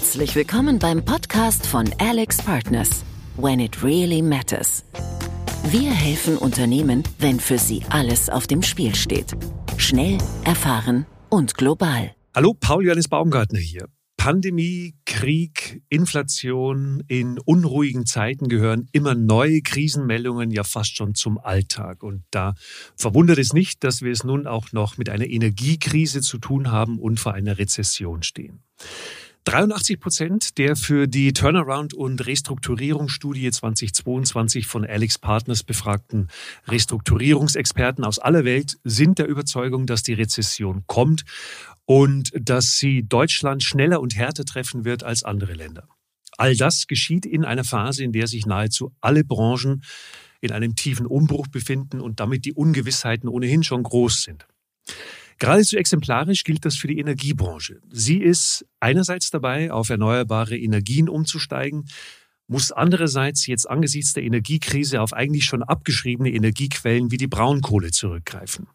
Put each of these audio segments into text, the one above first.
Herzlich willkommen beim Podcast von Alex Partners. When it really matters. Wir helfen Unternehmen, wenn für sie alles auf dem Spiel steht. Schnell, erfahren und global. Hallo, Paul Johannes Baumgartner hier. Pandemie, Krieg, Inflation, in unruhigen Zeiten gehören immer neue Krisenmeldungen ja fast schon zum Alltag. Und da verwundert es nicht, dass wir es nun auch noch mit einer Energiekrise zu tun haben und vor einer Rezession stehen. 83 Prozent der für die Turnaround- und Restrukturierungsstudie 2022 von Alex Partners befragten Restrukturierungsexperten aus aller Welt sind der Überzeugung, dass die Rezession kommt und dass sie Deutschland schneller und härter treffen wird als andere Länder. All das geschieht in einer Phase, in der sich nahezu alle Branchen in einem tiefen Umbruch befinden und damit die Ungewissheiten ohnehin schon groß sind. Geradezu exemplarisch gilt das für die Energiebranche. Sie ist einerseits dabei, auf erneuerbare Energien umzusteigen, muss andererseits jetzt angesichts der Energiekrise auf eigentlich schon abgeschriebene Energiequellen wie die Braunkohle zurückgreifen.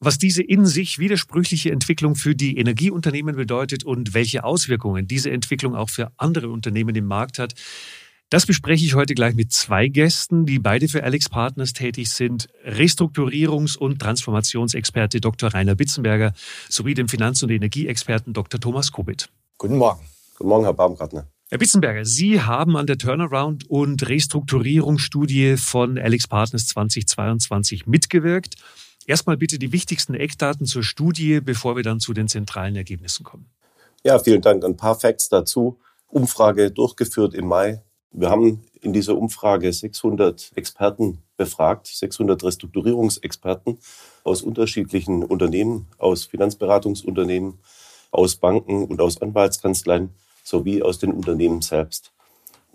Was diese in sich widersprüchliche Entwicklung für die Energieunternehmen bedeutet und welche Auswirkungen diese Entwicklung auch für andere Unternehmen im Markt hat, das bespreche ich heute gleich mit zwei Gästen, die beide für Alex Partners tätig sind. Restrukturierungs- und Transformationsexperte Dr. Rainer Bitzenberger sowie dem Finanz- und Energieexperten Dr. Thomas Kubit. Guten Morgen. Guten Morgen, Herr Baumgartner. Herr Bitzenberger, Sie haben an der Turnaround- und Restrukturierungsstudie von Alex Partners 2022 mitgewirkt. Erstmal bitte die wichtigsten Eckdaten zur Studie, bevor wir dann zu den zentralen Ergebnissen kommen. Ja, vielen Dank. Ein paar Facts dazu. Umfrage durchgeführt im Mai wir haben in dieser Umfrage 600 Experten befragt, 600 Restrukturierungsexperten aus unterschiedlichen Unternehmen, aus Finanzberatungsunternehmen, aus Banken und aus Anwaltskanzleien sowie aus den Unternehmen selbst.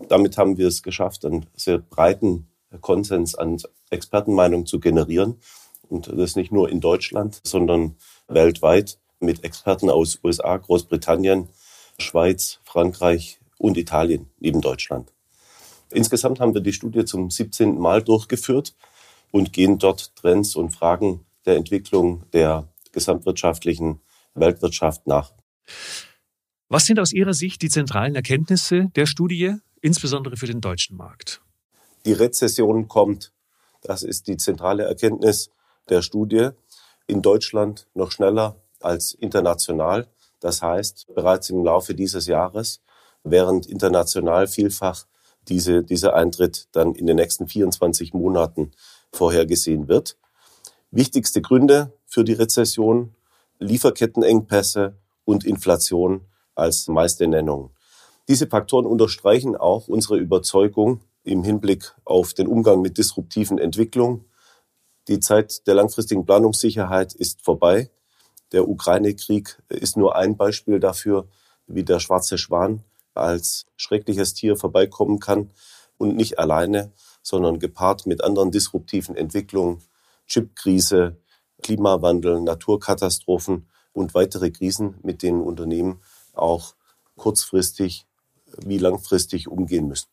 Damit haben wir es geschafft, einen sehr breiten Konsens an Expertenmeinung zu generieren. Und das nicht nur in Deutschland, sondern weltweit mit Experten aus USA, Großbritannien, Schweiz, Frankreich und Italien neben Deutschland. Insgesamt haben wir die Studie zum 17. Mal durchgeführt und gehen dort Trends und Fragen der Entwicklung der gesamtwirtschaftlichen Weltwirtschaft nach. Was sind aus Ihrer Sicht die zentralen Erkenntnisse der Studie, insbesondere für den deutschen Markt? Die Rezession kommt. Das ist die zentrale Erkenntnis der Studie. In Deutschland noch schneller als international. Das heißt, bereits im Laufe dieses Jahres, während international vielfach diese, dieser Eintritt dann in den nächsten 24 Monaten vorhergesehen wird. Wichtigste Gründe für die Rezession, Lieferkettenengpässe und Inflation als meiste Nennung. Diese Faktoren unterstreichen auch unsere Überzeugung im Hinblick auf den Umgang mit disruptiven Entwicklungen. Die Zeit der langfristigen Planungssicherheit ist vorbei. Der Ukraine-Krieg ist nur ein Beispiel dafür, wie der schwarze Schwan als schreckliches Tier vorbeikommen kann und nicht alleine, sondern gepaart mit anderen disruptiven Entwicklungen, Chipkrise, Klimawandel, Naturkatastrophen und weitere Krisen, mit denen Unternehmen auch kurzfristig wie langfristig umgehen müssen.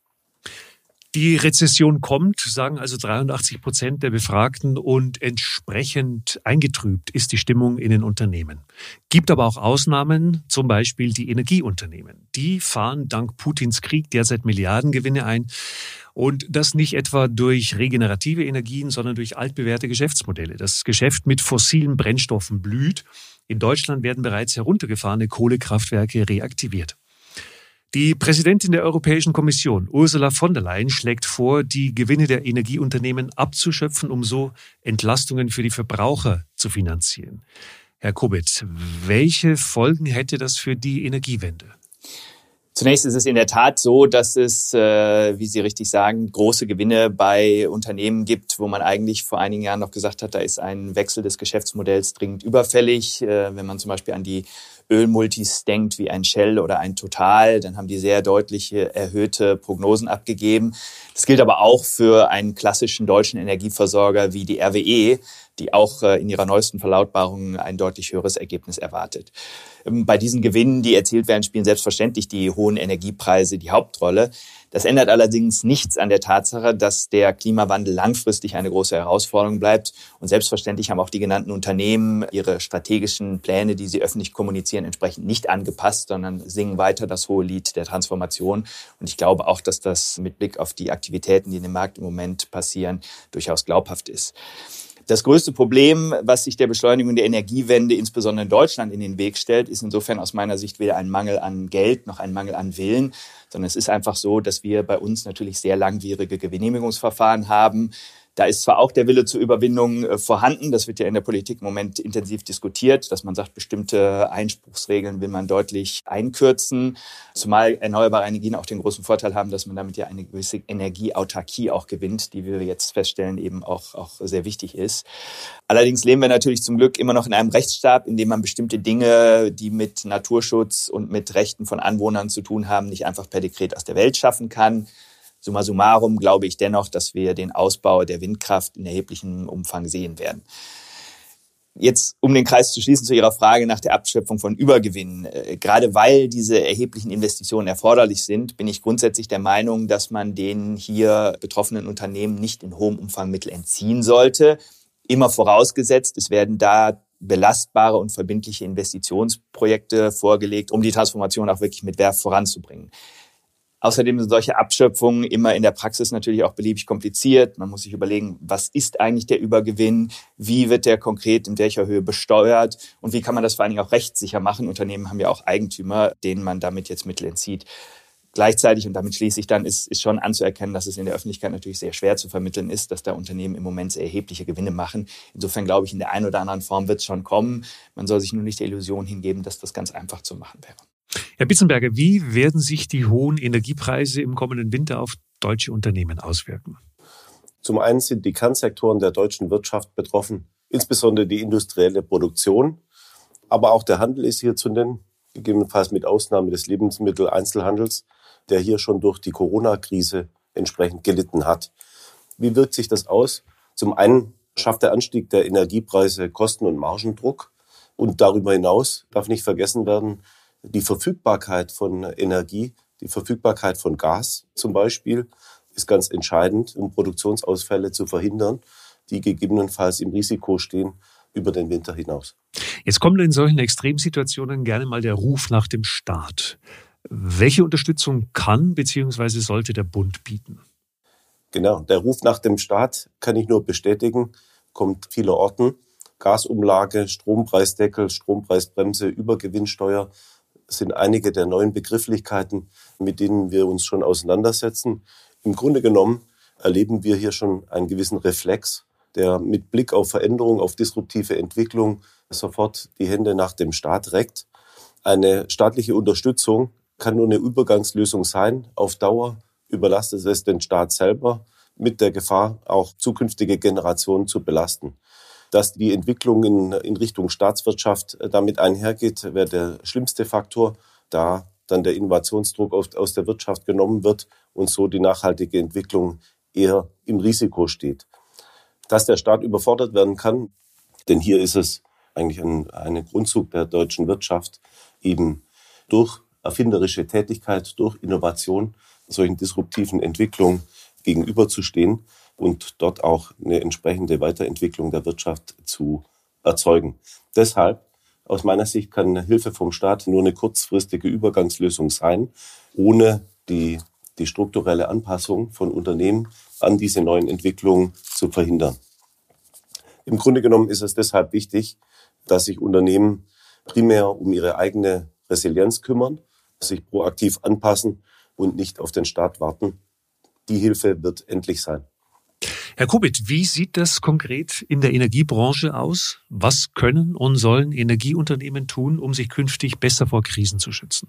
Die Rezession kommt, sagen also 83 Prozent der Befragten und entsprechend eingetrübt ist die Stimmung in den Unternehmen. Gibt aber auch Ausnahmen, zum Beispiel die Energieunternehmen. Die fahren dank Putins Krieg derzeit Milliardengewinne ein und das nicht etwa durch regenerative Energien, sondern durch altbewährte Geschäftsmodelle. Das Geschäft mit fossilen Brennstoffen blüht. In Deutschland werden bereits heruntergefahrene Kohlekraftwerke reaktiviert. Die Präsidentin der Europäischen Kommission, Ursula von der Leyen, schlägt vor, die Gewinne der Energieunternehmen abzuschöpfen, um so Entlastungen für die Verbraucher zu finanzieren. Herr Kubitz, welche Folgen hätte das für die Energiewende? Zunächst ist es in der Tat so, dass es, äh, wie Sie richtig sagen, große Gewinne bei Unternehmen gibt, wo man eigentlich vor einigen Jahren noch gesagt hat, da ist ein Wechsel des Geschäftsmodells dringend überfällig. Äh, wenn man zum Beispiel an die Ölmultis denkt wie ein Shell oder ein Total, dann haben die sehr deutliche erhöhte Prognosen abgegeben. Das gilt aber auch für einen klassischen deutschen Energieversorger wie die RWE, die auch äh, in ihrer neuesten Verlautbarung ein deutlich höheres Ergebnis erwartet. Ähm, bei diesen Gewinnen, die erzielt werden, spielen selbstverständlich die hohen Energiepreise die Hauptrolle. Das ändert allerdings nichts an der Tatsache, dass der Klimawandel langfristig eine große Herausforderung bleibt. Und selbstverständlich haben auch die genannten Unternehmen ihre strategischen Pläne, die sie öffentlich kommunizieren, entsprechend nicht angepasst, sondern singen weiter das hohe Lied der Transformation. Und ich glaube auch, dass das mit Blick auf die Aktivitäten, die in dem Markt im Moment passieren, durchaus glaubhaft ist. Das größte Problem, was sich der Beschleunigung der Energiewende insbesondere in Deutschland in den Weg stellt, ist insofern aus meiner Sicht weder ein Mangel an Geld noch ein Mangel an Willen, sondern es ist einfach so, dass wir bei uns natürlich sehr langwierige Genehmigungsverfahren haben. Da ist zwar auch der Wille zur Überwindung äh, vorhanden, das wird ja in der Politik im Moment intensiv diskutiert, dass man sagt, bestimmte Einspruchsregeln will man deutlich einkürzen, zumal erneuerbare Energien auch den großen Vorteil haben, dass man damit ja eine gewisse Energieautarkie auch gewinnt, die wir jetzt feststellen eben auch, auch sehr wichtig ist. Allerdings leben wir natürlich zum Glück immer noch in einem Rechtsstaat, in dem man bestimmte Dinge, die mit Naturschutz und mit Rechten von Anwohnern zu tun haben, nicht einfach per Dekret aus der Welt schaffen kann. Summa summarum glaube ich dennoch, dass wir den Ausbau der Windkraft in erheblichem Umfang sehen werden. Jetzt, um den Kreis zu schließen zu Ihrer Frage nach der Abschöpfung von Übergewinnen. Äh, gerade weil diese erheblichen Investitionen erforderlich sind, bin ich grundsätzlich der Meinung, dass man den hier betroffenen Unternehmen nicht in hohem Umfang Mittel entziehen sollte. Immer vorausgesetzt, es werden da belastbare und verbindliche Investitionsprojekte vorgelegt, um die Transformation auch wirklich mit Werf voranzubringen. Außerdem sind solche Abschöpfungen immer in der Praxis natürlich auch beliebig kompliziert. Man muss sich überlegen, was ist eigentlich der Übergewinn? Wie wird der konkret in welcher Höhe besteuert? Und wie kann man das vor allen Dingen auch rechtssicher machen? Unternehmen haben ja auch Eigentümer, denen man damit jetzt Mittel entzieht. Gleichzeitig, und damit schließe ich dann, ist, ist schon anzuerkennen, dass es in der Öffentlichkeit natürlich sehr schwer zu vermitteln ist, dass da Unternehmen im Moment sehr erhebliche Gewinne machen. Insofern glaube ich, in der einen oder anderen Form wird es schon kommen. Man soll sich nur nicht der Illusion hingeben, dass das ganz einfach zu machen wäre. Herr Bitzenberger, wie werden sich die hohen Energiepreise im kommenden Winter auf deutsche Unternehmen auswirken? Zum einen sind die Kernsektoren der deutschen Wirtschaft betroffen, insbesondere die industrielle Produktion, aber auch der Handel ist hier zu nennen, gegebenenfalls mit Ausnahme des Lebensmitteleinzelhandels, der hier schon durch die Corona-Krise entsprechend gelitten hat. Wie wirkt sich das aus? Zum einen schafft der Anstieg der Energiepreise Kosten- und Margendruck. Und darüber hinaus darf nicht vergessen werden, die Verfügbarkeit von Energie, die Verfügbarkeit von Gas zum Beispiel, ist ganz entscheidend, um Produktionsausfälle zu verhindern, die gegebenenfalls im Risiko stehen über den Winter hinaus. Jetzt kommt in solchen Extremsituationen gerne mal der Ruf nach dem Staat. Welche Unterstützung kann bzw. sollte der Bund bieten? Genau, der Ruf nach dem Staat kann ich nur bestätigen, kommt vieler Orten. Gasumlage, Strompreisdeckel, Strompreisbremse, Übergewinnsteuer sind einige der neuen Begrifflichkeiten, mit denen wir uns schon auseinandersetzen. Im Grunde genommen erleben wir hier schon einen gewissen Reflex, der mit Blick auf Veränderung, auf disruptive Entwicklung sofort die Hände nach dem Staat reckt. Eine staatliche Unterstützung kann nur eine Übergangslösung sein. Auf Dauer überlastet es den Staat selber mit der Gefahr, auch zukünftige Generationen zu belasten. Dass die Entwicklung in, in Richtung Staatswirtschaft äh, damit einhergeht, wäre der schlimmste Faktor, da dann der Innovationsdruck aus der Wirtschaft genommen wird und so die nachhaltige Entwicklung eher im Risiko steht. Dass der Staat überfordert werden kann, denn hier ist es eigentlich ein, ein Grundzug der deutschen Wirtschaft, eben durch erfinderische Tätigkeit, durch Innovation solchen disruptiven Entwicklungen gegenüberzustehen und dort auch eine entsprechende Weiterentwicklung der Wirtschaft zu erzeugen. Deshalb, aus meiner Sicht, kann Hilfe vom Staat nur eine kurzfristige Übergangslösung sein, ohne die, die strukturelle Anpassung von Unternehmen an diese neuen Entwicklungen zu verhindern. Im Grunde genommen ist es deshalb wichtig, dass sich Unternehmen primär um ihre eigene Resilienz kümmern, sich proaktiv anpassen und nicht auf den Staat warten. Die Hilfe wird endlich sein. Herr Kubit, wie sieht das konkret in der Energiebranche aus? Was können und sollen Energieunternehmen tun, um sich künftig besser vor Krisen zu schützen?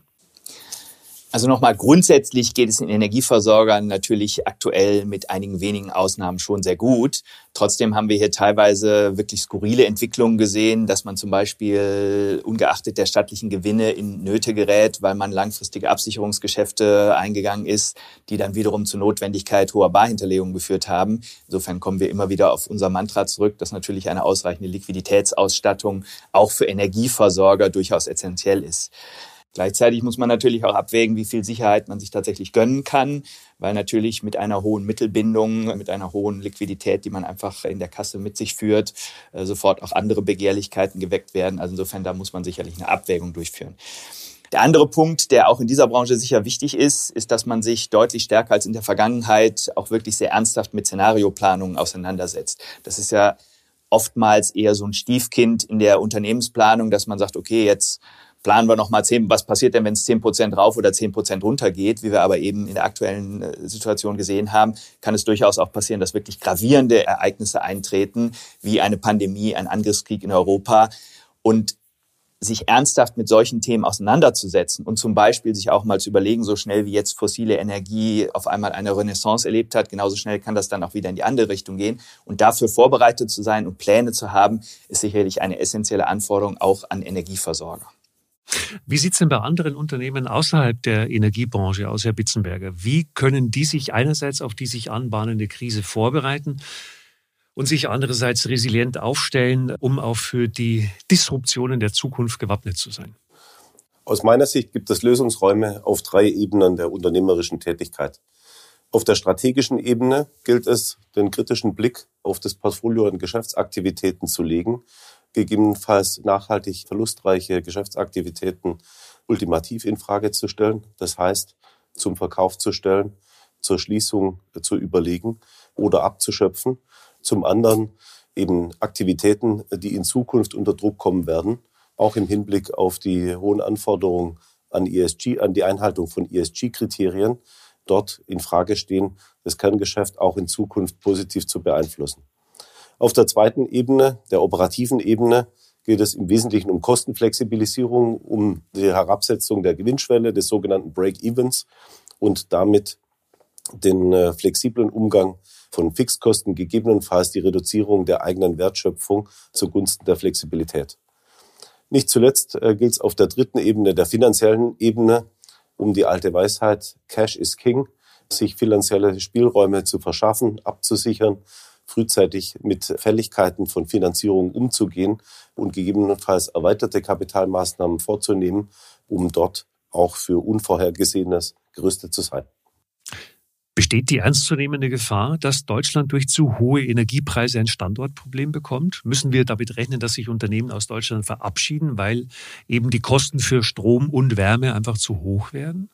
Also nochmal grundsätzlich geht es den Energieversorgern natürlich aktuell mit einigen wenigen Ausnahmen schon sehr gut. Trotzdem haben wir hier teilweise wirklich skurrile Entwicklungen gesehen, dass man zum Beispiel ungeachtet der stattlichen Gewinne in Nöte gerät, weil man langfristige Absicherungsgeschäfte eingegangen ist, die dann wiederum zur Notwendigkeit hoher Barhinterlegungen geführt haben. Insofern kommen wir immer wieder auf unser Mantra zurück, dass natürlich eine ausreichende Liquiditätsausstattung auch für Energieversorger durchaus essentiell ist. Gleichzeitig muss man natürlich auch abwägen, wie viel Sicherheit man sich tatsächlich gönnen kann, weil natürlich mit einer hohen Mittelbindung, mit einer hohen Liquidität, die man einfach in der Kasse mit sich führt, äh, sofort auch andere Begehrlichkeiten geweckt werden. Also insofern, da muss man sicherlich eine Abwägung durchführen. Der andere Punkt, der auch in dieser Branche sicher wichtig ist, ist, dass man sich deutlich stärker als in der Vergangenheit auch wirklich sehr ernsthaft mit Szenarioplanungen auseinandersetzt. Das ist ja oftmals eher so ein Stiefkind in der Unternehmensplanung, dass man sagt, okay, jetzt planen wir nochmal zehn, was passiert denn, wenn es zehn Prozent rauf oder zehn Prozent runter geht, wie wir aber eben in der aktuellen äh, Situation gesehen haben, kann es durchaus auch passieren, dass wirklich gravierende Ereignisse eintreten, wie eine Pandemie, ein Angriffskrieg in Europa. Und sich ernsthaft mit solchen Themen auseinanderzusetzen und zum Beispiel sich auch mal zu überlegen, so schnell wie jetzt fossile Energie auf einmal eine Renaissance erlebt hat, genauso schnell kann das dann auch wieder in die andere Richtung gehen. Und dafür vorbereitet zu sein und Pläne zu haben, ist sicherlich eine essentielle Anforderung auch an Energieversorger. Wie sieht es denn bei anderen Unternehmen außerhalb der Energiebranche aus, Herr Bitzenberger? Wie können die sich einerseits auf die sich anbahnende Krise vorbereiten und sich andererseits resilient aufstellen, um auch für die Disruptionen der Zukunft gewappnet zu sein? Aus meiner Sicht gibt es Lösungsräume auf drei Ebenen der unternehmerischen Tätigkeit. Auf der strategischen Ebene gilt es, den kritischen Blick auf das Portfolio an Geschäftsaktivitäten zu legen gegebenenfalls nachhaltig verlustreiche Geschäftsaktivitäten ultimativ in Frage zu stellen. Das heißt, zum Verkauf zu stellen, zur Schließung zu überlegen oder abzuschöpfen. Zum anderen eben Aktivitäten, die in Zukunft unter Druck kommen werden, auch im Hinblick auf die hohen Anforderungen an ESG, an die Einhaltung von ESG-Kriterien, dort in Frage stehen, das Kerngeschäft auch in Zukunft positiv zu beeinflussen. Auf der zweiten Ebene, der operativen Ebene, geht es im Wesentlichen um Kostenflexibilisierung, um die Herabsetzung der Gewinnschwelle des sogenannten Break-Evens und damit den äh, flexiblen Umgang von Fixkosten, gegebenenfalls die Reduzierung der eigenen Wertschöpfung zugunsten der Flexibilität. Nicht zuletzt äh, gilt es auf der dritten Ebene, der finanziellen Ebene, um die alte Weisheit Cash is King, sich finanzielle Spielräume zu verschaffen, abzusichern frühzeitig mit Fälligkeiten von Finanzierung umzugehen und gegebenenfalls erweiterte Kapitalmaßnahmen vorzunehmen, um dort auch für Unvorhergesehenes gerüstet zu sein. Besteht die ernstzunehmende Gefahr, dass Deutschland durch zu hohe Energiepreise ein Standortproblem bekommt? Müssen wir damit rechnen, dass sich Unternehmen aus Deutschland verabschieden, weil eben die Kosten für Strom und Wärme einfach zu hoch werden?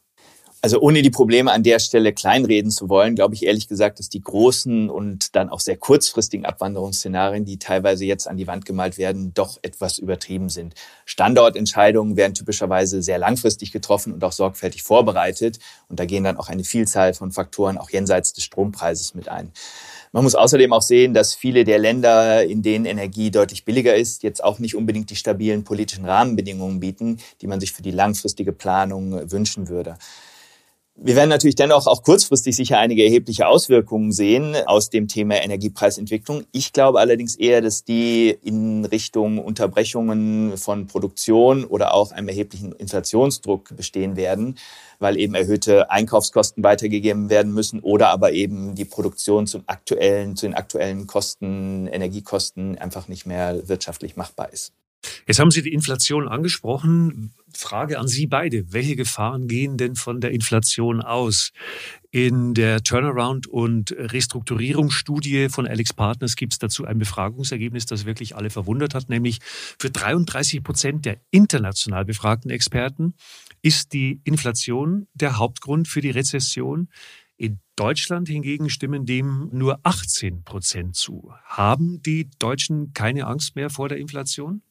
Also ohne die Probleme an der Stelle kleinreden zu wollen, glaube ich ehrlich gesagt, dass die großen und dann auch sehr kurzfristigen Abwanderungsszenarien, die teilweise jetzt an die Wand gemalt werden, doch etwas übertrieben sind. Standortentscheidungen werden typischerweise sehr langfristig getroffen und auch sorgfältig vorbereitet. Und da gehen dann auch eine Vielzahl von Faktoren auch jenseits des Strompreises mit ein. Man muss außerdem auch sehen, dass viele der Länder, in denen Energie deutlich billiger ist, jetzt auch nicht unbedingt die stabilen politischen Rahmenbedingungen bieten, die man sich für die langfristige Planung wünschen würde. Wir werden natürlich dennoch auch kurzfristig sicher einige erhebliche Auswirkungen sehen aus dem Thema Energiepreisentwicklung. Ich glaube allerdings eher, dass die in Richtung Unterbrechungen von Produktion oder auch einem erheblichen Inflationsdruck bestehen werden, weil eben erhöhte Einkaufskosten weitergegeben werden müssen oder aber eben die Produktion zum aktuellen, zu den aktuellen Kosten, Energiekosten einfach nicht mehr wirtschaftlich machbar ist. Jetzt haben Sie die Inflation angesprochen. Frage an Sie beide. Welche Gefahren gehen denn von der Inflation aus? In der Turnaround- und Restrukturierungsstudie von Alex Partners gibt es dazu ein Befragungsergebnis, das wirklich alle verwundert hat, nämlich für 33 Prozent der international befragten Experten ist die Inflation der Hauptgrund für die Rezession. In Deutschland hingegen stimmen dem nur 18 Prozent zu. Haben die Deutschen keine Angst mehr vor der Inflation?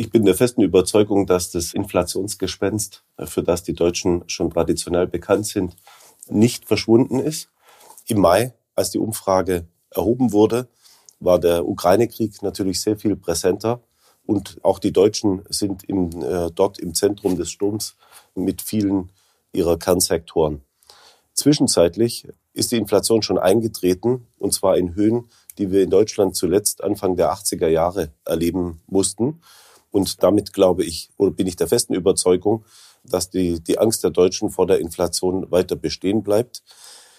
Ich bin der festen Überzeugung, dass das Inflationsgespenst, äh, für das die Deutschen schon traditionell bekannt sind, nicht verschwunden ist. Im Mai, als die Umfrage erhoben wurde, war der Ukraine-Krieg natürlich sehr viel präsenter. Und auch die Deutschen sind im, äh, dort im Zentrum des Sturms mit vielen ihrer Kernsektoren. Zwischenzeitlich ist die Inflation schon eingetreten, und zwar in Höhen, die wir in Deutschland zuletzt Anfang der 80er Jahre erleben mussten. Und damit glaube ich oder bin ich der festen Überzeugung, dass die, die Angst der Deutschen vor der Inflation weiter bestehen bleibt.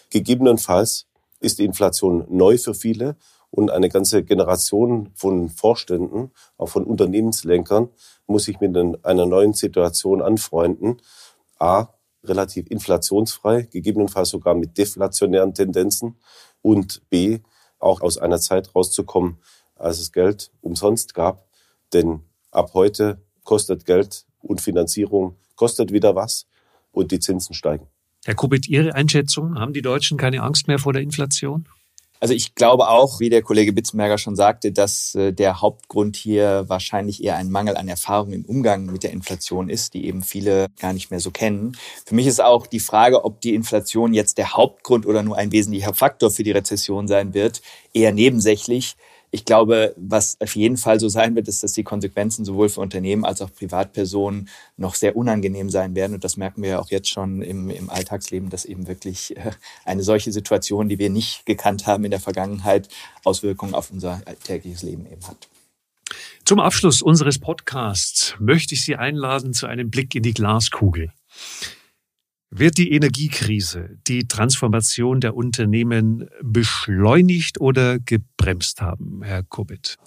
Gegebenenfalls ist die Inflation neu für viele Und eine ganze Generation von Vorständen, auch von Unternehmenslenkern, muss sich mit einer neuen Situation anfreunden. A, relativ inflationsfrei, gegebenenfalls sogar mit deflationären Tendenzen. Und B, auch aus einer Zeit rauszukommen, als es Geld umsonst gab. Denn ab heute kostet Geld und Finanzierung kostet wieder was und die Zinsen steigen. Herr Kubit, Ihre Einschätzung, haben die Deutschen keine Angst mehr vor der Inflation? Also ich glaube auch, wie der Kollege Bitzenberger schon sagte, dass äh, der Hauptgrund hier wahrscheinlich eher ein Mangel an Erfahrung im Umgang mit der Inflation ist, die eben viele gar nicht mehr so kennen. Für mich ist auch die Frage, ob die Inflation jetzt der Hauptgrund oder nur ein wesentlicher Faktor für die Rezession sein wird, eher nebensächlich. Ich glaube, was auf jeden Fall so sein wird, ist, dass die Konsequenzen sowohl für Unternehmen als auch Privatpersonen noch sehr unangenehm sein werden. Und das merken wir ja auch jetzt schon im, im Alltagsleben, dass eben wirklich äh, eine solche Situation, die wir nicht gekannt haben in der Vergangenheit, Auswirkungen auf unser tägliches Leben eben hat. Zum Abschluss unseres Podcasts möchte ich Sie einladen zu einem Blick in die Glaskugel. Wird die Energiekrise die Transformation der Unternehmen beschleunigt oder gebremst haben, Herr Kubit?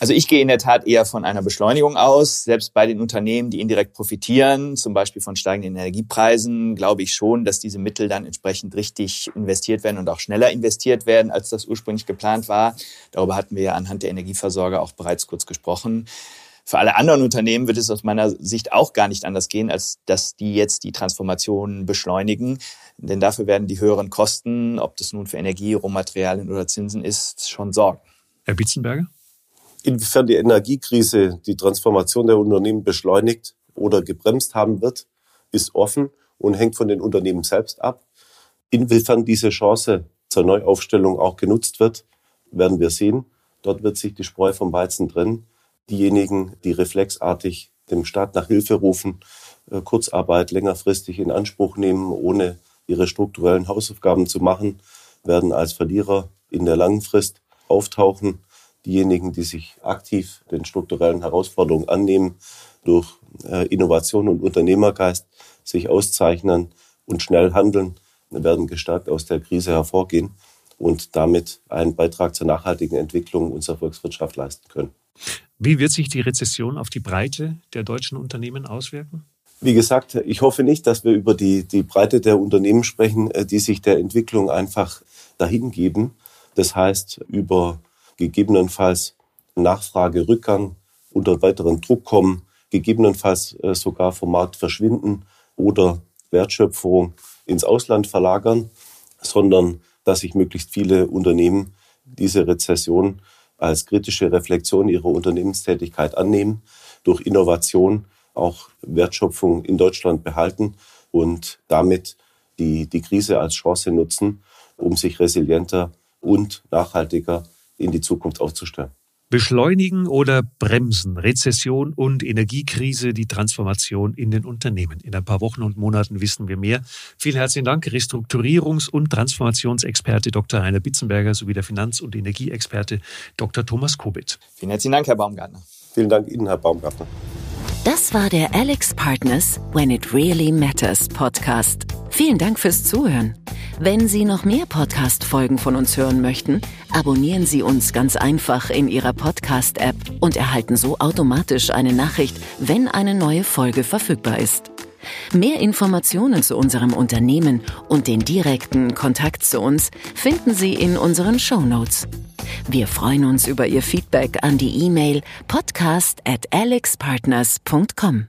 Also ich gehe in der Tat eher von einer Beschleunigung aus. Selbst bei den Unternehmen, die indirekt profitieren, zum Beispiel von steigenden Energiepreisen, glaube ich schon, dass diese Mittel dann entsprechend richtig investiert werden und auch schneller investiert werden, als das ursprünglich geplant war. Darüber hatten wir ja anhand der Energieversorger auch bereits kurz gesprochen. Für alle anderen Unternehmen wird es aus meiner Sicht auch gar nicht anders gehen, als dass die jetzt die Transformation beschleunigen. Denn dafür werden die höheren Kosten, ob das nun für Energie, Rohmaterialien oder Zinsen ist, schon sorgen. Herr Bitzenberger? Inwiefern die Energiekrise die Transformation der Unternehmen beschleunigt oder gebremst haben wird, ist offen und hängt von den Unternehmen selbst ab. Inwiefern diese Chance zur Neuaufstellung auch genutzt wird, werden wir sehen. Dort wird sich die Spreu vom Weizen trennen diejenigen, die reflexartig dem Staat nach Hilfe rufen, äh, Kurzarbeit längerfristig in Anspruch nehmen, ohne ihre strukturellen Hausaufgaben zu machen, werden als Verlierer in der langen Frist auftauchen. Diejenigen, die sich aktiv den strukturellen Herausforderungen annehmen, durch äh, Innovation und Unternehmergeist sich auszeichnen und schnell handeln, werden gestärkt aus der Krise hervorgehen und damit einen Beitrag zur nachhaltigen Entwicklung unserer Volkswirtschaft leisten können. Wie wird sich die Rezession auf die Breite der deutschen Unternehmen auswirken? Wie gesagt, ich hoffe nicht, dass wir über die, die Breite der Unternehmen sprechen, äh, die sich der Entwicklung einfach dahingeben. Das heißt, über gegebenenfalls Nachfragerückgang, unter weiteren Druck kommen, gegebenenfalls äh, sogar vom Markt verschwinden oder Wertschöpfung ins Ausland verlagern, sondern dass sich möglichst viele Unternehmen diese Rezession als kritische Reflexion ihrer Unternehmenstätigkeit annehmen, durch Innovation auch Wertschöpfung in Deutschland behalten und damit die, die Krise als Chance nutzen, um sich resilienter und nachhaltiger in die Zukunft aufzustellen. Beschleunigen oder bremsen Rezession und Energiekrise die Transformation in den Unternehmen. In ein paar Wochen und Monaten wissen wir mehr. Vielen herzlichen Dank, Restrukturierungs- und Transformationsexperte Dr. Rainer Bitzenberger sowie der Finanz- und Energieexperte Dr. Thomas Kubit. Vielen herzlichen Dank, Herr Baumgartner. Vielen Dank Ihnen, Herr Baumgartner. Das war der Alex Partners When It Really Matters Podcast. Vielen Dank fürs Zuhören. Wenn Sie noch mehr Podcast-Folgen von uns hören möchten, abonnieren Sie uns ganz einfach in Ihrer Podcast-App und erhalten so automatisch eine Nachricht, wenn eine neue Folge verfügbar ist. Mehr Informationen zu unserem Unternehmen und den direkten Kontakt zu uns finden Sie in unseren Show Notes. Wir freuen uns über Ihr Feedback an die E-Mail podcast at alexpartners.com.